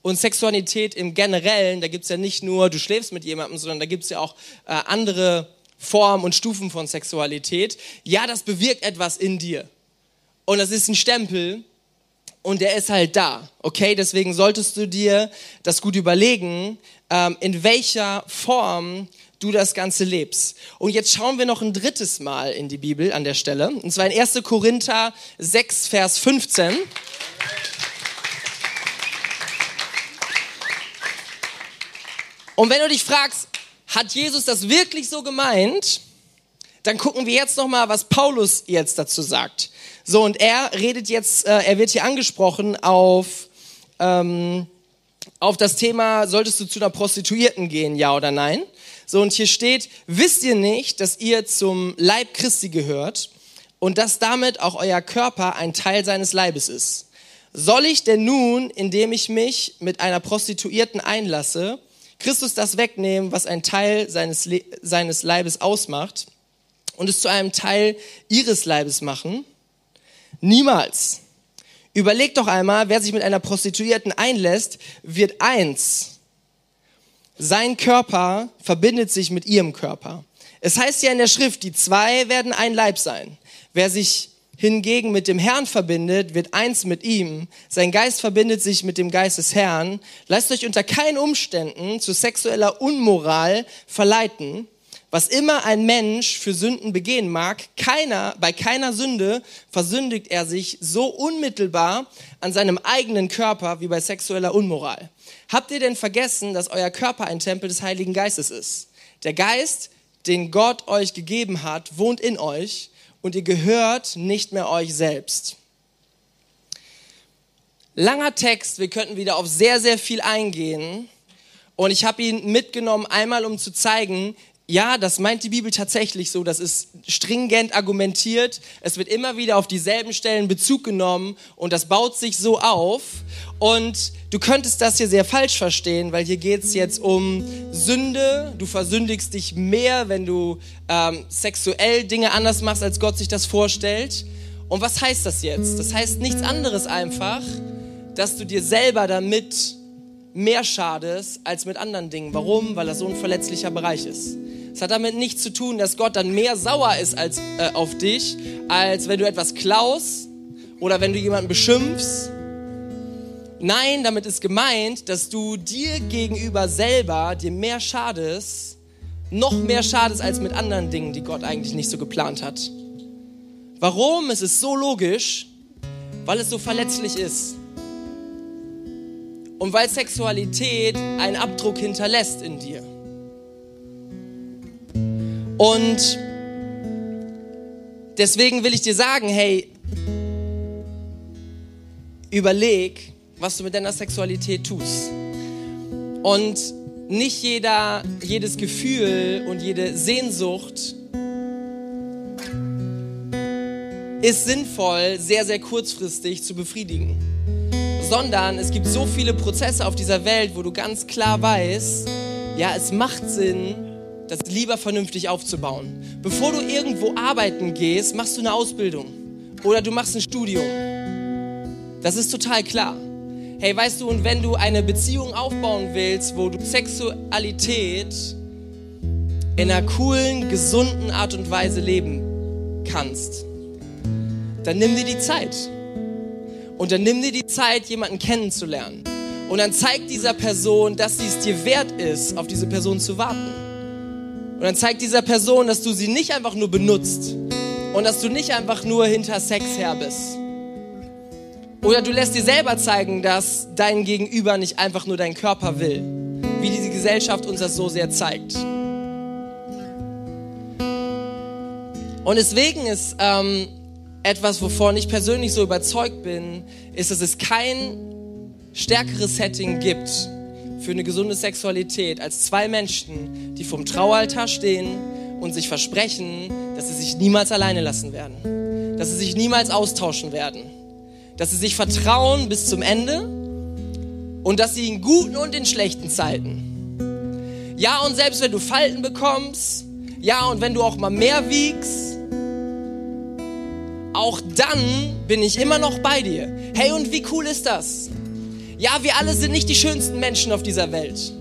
[SPEAKER 2] und Sexualität im Generellen, da gibt es ja nicht nur, du schläfst mit jemandem, sondern da gibt es ja auch äh, andere Formen und Stufen von Sexualität. Ja, das bewirkt etwas in dir. Und das ist ein Stempel und der ist halt da. Okay, deswegen solltest du dir das gut überlegen, ähm, in welcher Form du das Ganze lebst. Und jetzt schauen wir noch ein drittes Mal in die Bibel an der Stelle. Und zwar in 1. Korinther 6, Vers 15. Und wenn du dich fragst, hat Jesus das wirklich so gemeint? Dann gucken wir jetzt noch mal, was Paulus jetzt dazu sagt. So und er redet jetzt, äh, er wird hier angesprochen auf ähm, auf das Thema, solltest du zu einer Prostituierten gehen, ja oder nein? So und hier steht, wisst ihr nicht, dass ihr zum Leib Christi gehört und dass damit auch euer Körper ein Teil seines Leibes ist? Soll ich denn nun, indem ich mich mit einer Prostituierten einlasse, Christus das wegnehmen, was ein Teil seines, Le seines Leibes ausmacht und es zu einem Teil ihres Leibes machen? Niemals. Überlegt doch einmal, wer sich mit einer Prostituierten einlässt, wird eins. Sein Körper verbindet sich mit ihrem Körper. Es heißt ja in der Schrift, die zwei werden ein Leib sein. Wer sich hingegen mit dem Herrn verbindet, wird eins mit ihm. Sein Geist verbindet sich mit dem Geist des Herrn. Lasst euch unter keinen Umständen zu sexueller Unmoral verleiten. Was immer ein Mensch für Sünden begehen mag, keiner, bei keiner Sünde versündigt er sich so unmittelbar an seinem eigenen Körper wie bei sexueller Unmoral. Habt ihr denn vergessen, dass euer Körper ein Tempel des Heiligen Geistes ist? Der Geist, den Gott euch gegeben hat, wohnt in euch und ihr gehört nicht mehr euch selbst. Langer Text, wir könnten wieder auf sehr, sehr viel eingehen. Und ich habe ihn mitgenommen, einmal um zu zeigen, ja, das meint die Bibel tatsächlich so, das ist stringent argumentiert, es wird immer wieder auf dieselben Stellen Bezug genommen und das baut sich so auf. Und du könntest das hier sehr falsch verstehen, weil hier geht es jetzt um Sünde, du versündigst dich mehr, wenn du ähm, sexuell Dinge anders machst, als Gott sich das vorstellt. Und was heißt das jetzt? Das heißt nichts anderes einfach, dass du dir selber damit mehr schadest als mit anderen Dingen. Warum? Weil das so ein verletzlicher Bereich ist. Es hat damit nichts zu tun, dass Gott dann mehr sauer ist als, äh, auf dich, als wenn du etwas klaust oder wenn du jemanden beschimpfst. Nein, damit ist gemeint, dass du dir gegenüber selber dir mehr schadest, noch mehr schadest als mit anderen Dingen, die Gott eigentlich nicht so geplant hat. Warum? Es ist so logisch, weil es so verletzlich ist. Und weil Sexualität einen Abdruck hinterlässt in dir. Und deswegen will ich dir sagen, hey, überleg, was du mit deiner Sexualität tust. Und nicht jeder, jedes Gefühl und jede Sehnsucht ist sinnvoll, sehr, sehr kurzfristig zu befriedigen. Sondern es gibt so viele Prozesse auf dieser Welt, wo du ganz klar weißt, ja, es macht Sinn, das lieber vernünftig aufzubauen. Bevor du irgendwo arbeiten gehst, machst du eine Ausbildung oder du machst ein Studium. Das ist total klar. Hey, weißt du, und wenn du eine Beziehung aufbauen willst, wo du Sexualität in einer coolen, gesunden Art und Weise leben kannst, dann nimm dir die Zeit. Und dann nimm dir die Zeit, jemanden kennenzulernen. Und dann zeig dieser Person, dass sie es dir wert ist, auf diese Person zu warten. Und dann zeigt dieser Person, dass du sie nicht einfach nur benutzt und dass du nicht einfach nur hinter Sex her bist. Oder du lässt dir selber zeigen, dass dein Gegenüber nicht einfach nur deinen Körper will, wie diese Gesellschaft uns das so sehr zeigt. Und deswegen ist ähm, etwas, wovon ich persönlich so überzeugt bin, ist, dass es kein stärkeres Setting gibt, für eine gesunde Sexualität als zwei Menschen, die vom Traualtar stehen und sich versprechen, dass sie sich niemals alleine lassen werden, dass sie sich niemals austauschen werden, dass sie sich vertrauen bis zum Ende und dass sie in guten und in schlechten Zeiten. Ja, und selbst wenn du Falten bekommst, ja, und wenn du auch mal mehr wiegst, auch dann bin ich immer noch bei dir. Hey, und wie cool ist das? Ja, wir alle sind nicht die schönsten Menschen auf dieser Welt.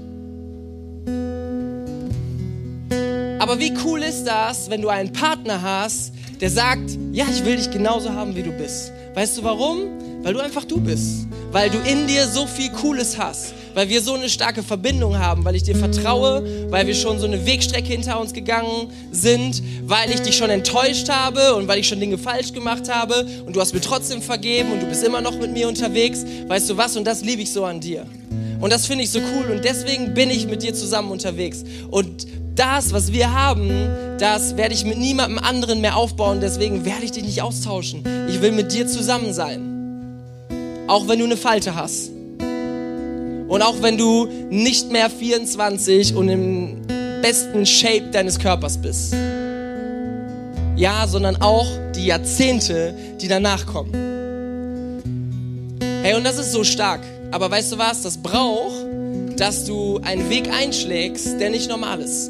[SPEAKER 2] Aber wie cool ist das, wenn du einen Partner hast, der sagt, ja, ich will dich genauso haben, wie du bist. Weißt du warum? Weil du einfach du bist. Weil du in dir so viel Cooles hast. Weil wir so eine starke Verbindung haben. Weil ich dir vertraue. Weil wir schon so eine Wegstrecke hinter uns gegangen sind. Weil ich dich schon enttäuscht habe und weil ich schon Dinge falsch gemacht habe. Und du hast mir trotzdem vergeben und du bist immer noch mit mir unterwegs. Weißt du was? Und das liebe ich so an dir. Und das finde ich so cool und deswegen bin ich mit dir zusammen unterwegs. Und das, was wir haben, das werde ich mit niemandem anderen mehr aufbauen. Deswegen werde ich dich nicht austauschen. Ich will mit dir zusammen sein. Auch wenn du eine Falte hast. Und auch wenn du nicht mehr 24 und im besten Shape deines Körpers bist. Ja, sondern auch die Jahrzehnte, die danach kommen. Hey, und das ist so stark. Aber weißt du was? Das braucht, dass du einen Weg einschlägst, der nicht normal ist.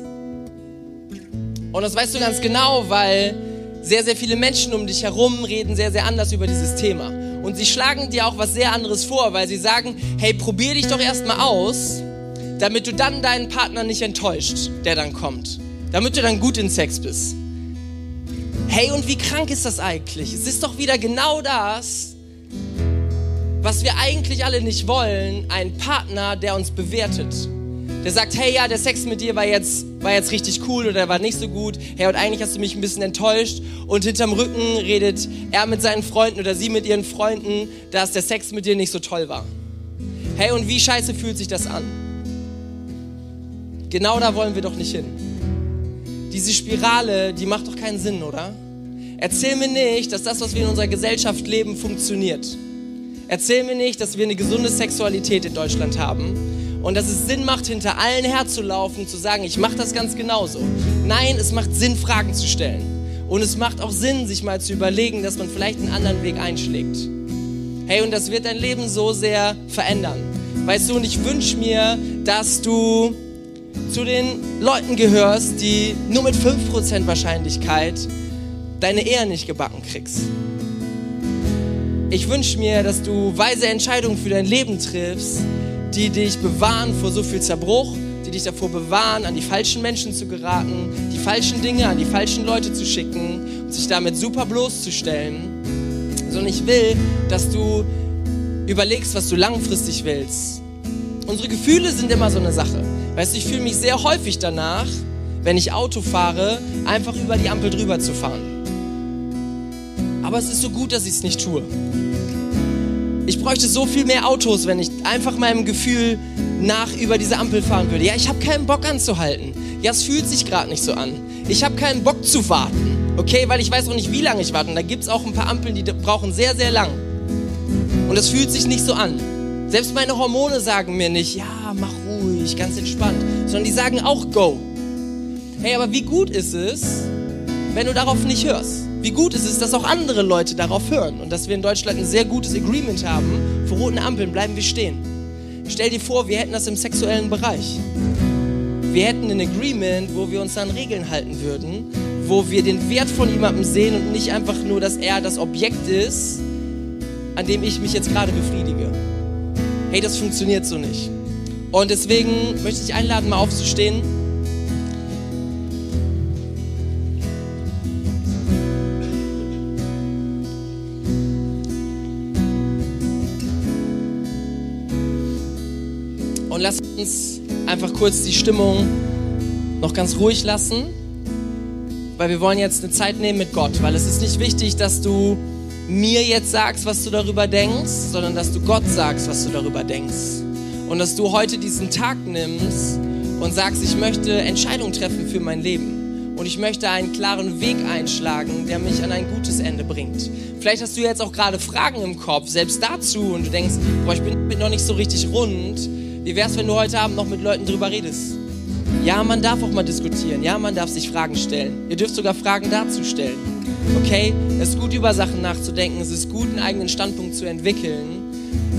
[SPEAKER 2] Und das weißt du ganz genau, weil sehr, sehr viele Menschen um dich herum reden sehr, sehr anders über dieses Thema. Und sie schlagen dir auch was sehr anderes vor, weil sie sagen, hey, probier dich doch erstmal aus, damit du dann deinen Partner nicht enttäuscht, der dann kommt. Damit du dann gut in Sex bist. Hey, und wie krank ist das eigentlich? Es ist doch wieder genau das, was wir eigentlich alle nicht wollen, ein Partner, der uns bewertet. Der sagt, hey, ja, der Sex mit dir war jetzt, war jetzt richtig cool oder war nicht so gut. Hey, und eigentlich hast du mich ein bisschen enttäuscht. Und hinterm Rücken redet er mit seinen Freunden oder sie mit ihren Freunden, dass der Sex mit dir nicht so toll war. Hey, und wie scheiße fühlt sich das an? Genau da wollen wir doch nicht hin. Diese Spirale, die macht doch keinen Sinn, oder? Erzähl mir nicht, dass das, was wir in unserer Gesellschaft leben, funktioniert. Erzähl mir nicht, dass wir eine gesunde Sexualität in Deutschland haben und dass es Sinn macht, hinter allen herzulaufen, zu sagen, ich mache das ganz genauso. Nein, es macht Sinn, Fragen zu stellen. Und es macht auch Sinn, sich mal zu überlegen, dass man vielleicht einen anderen Weg einschlägt. Hey, und das wird dein Leben so sehr verändern. Weißt du, und ich wünsche mir, dass du zu den Leuten gehörst, die nur mit 5% Wahrscheinlichkeit deine Ehe nicht gebacken kriegst. Ich wünsche mir, dass du weise Entscheidungen für dein Leben triffst, die dich bewahren vor so viel Zerbruch, die dich davor bewahren, an die falschen Menschen zu geraten, die falschen Dinge an die falschen Leute zu schicken und sich damit super bloßzustellen. Sondern ich will, dass du überlegst, was du langfristig willst. Unsere Gefühle sind immer so eine Sache. Weißt du, ich fühle mich sehr häufig danach, wenn ich Auto fahre, einfach über die Ampel drüber zu fahren. Aber es ist so gut, dass ich es nicht tue. Ich bräuchte so viel mehr Autos, wenn ich einfach meinem Gefühl nach über diese Ampel fahren würde. Ja, ich habe keinen Bock anzuhalten. Ja, es fühlt sich gerade nicht so an. Ich habe keinen Bock zu warten. Okay, weil ich weiß auch nicht, wie lange ich warte. Und da gibt es auch ein paar Ampeln, die brauchen sehr, sehr lang. Und es fühlt sich nicht so an. Selbst meine Hormone sagen mir nicht, ja, mach ruhig, ganz entspannt. Sondern die sagen auch Go. Hey, aber wie gut ist es, wenn du darauf nicht hörst? Wie gut ist es, dass auch andere Leute darauf hören und dass wir in Deutschland ein sehr gutes Agreement haben. Vor roten Ampeln bleiben wir stehen. Stell dir vor, wir hätten das im sexuellen Bereich. Wir hätten ein Agreement, wo wir uns an Regeln halten würden, wo wir den Wert von jemandem sehen und nicht einfach nur, dass er das Objekt ist, an dem ich mich jetzt gerade befriedige. Hey, das funktioniert so nicht. Und deswegen möchte ich einladen, mal aufzustehen. Lass uns einfach kurz die Stimmung noch ganz ruhig lassen, weil wir wollen jetzt eine Zeit nehmen mit Gott, weil es ist nicht wichtig, dass du mir jetzt sagst, was du darüber denkst, sondern dass du Gott sagst, was du darüber denkst. Und dass du heute diesen Tag nimmst und sagst, ich möchte Entscheidungen treffen für mein Leben. Und ich möchte einen klaren Weg einschlagen, der mich an ein gutes Ende bringt. Vielleicht hast du jetzt auch gerade Fragen im Kopf, selbst dazu, und du denkst, boah, ich bin noch nicht so richtig rund wie wär's, wenn du heute Abend noch mit Leuten drüber redest? Ja, man darf auch mal diskutieren. Ja, man darf sich Fragen stellen. Ihr dürft sogar Fragen dazu stellen. Okay? Es ist gut, über Sachen nachzudenken. Es ist gut, einen eigenen Standpunkt zu entwickeln.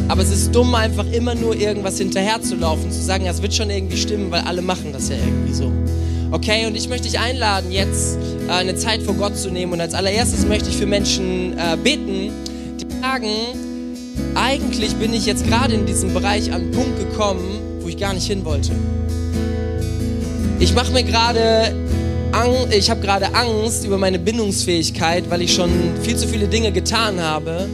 [SPEAKER 2] Aber es ist dumm, einfach immer nur irgendwas hinterherzulaufen, zu sagen, ja, es wird schon irgendwie stimmen, weil alle machen das ja irgendwie so. Okay, und ich möchte dich einladen, jetzt äh, eine Zeit vor Gott zu nehmen. Und als allererstes möchte ich für Menschen äh, beten, die sagen, eigentlich bin ich jetzt gerade in diesem Bereich an einen Punkt gekommen, wo ich gar nicht hin wollte. Ich mache mir gerade ich habe gerade Angst über meine Bindungsfähigkeit, weil ich schon viel zu viele Dinge getan habe,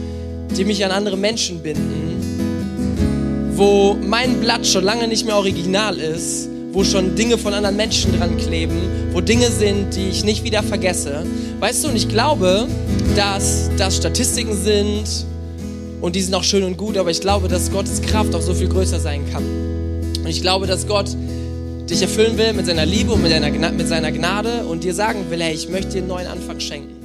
[SPEAKER 2] die mich an andere Menschen binden, wo mein Blatt schon lange nicht mehr original ist, wo schon Dinge von anderen Menschen dran kleben, wo Dinge sind, die ich nicht wieder vergesse. Weißt du, und ich glaube, dass das Statistiken sind, und die sind auch schön und gut, aber ich glaube, dass Gottes Kraft auch so viel größer sein kann. Und ich glaube, dass Gott dich erfüllen will mit seiner Liebe und mit, mit seiner Gnade und dir sagen will, hey, ich möchte dir einen neuen Anfang schenken.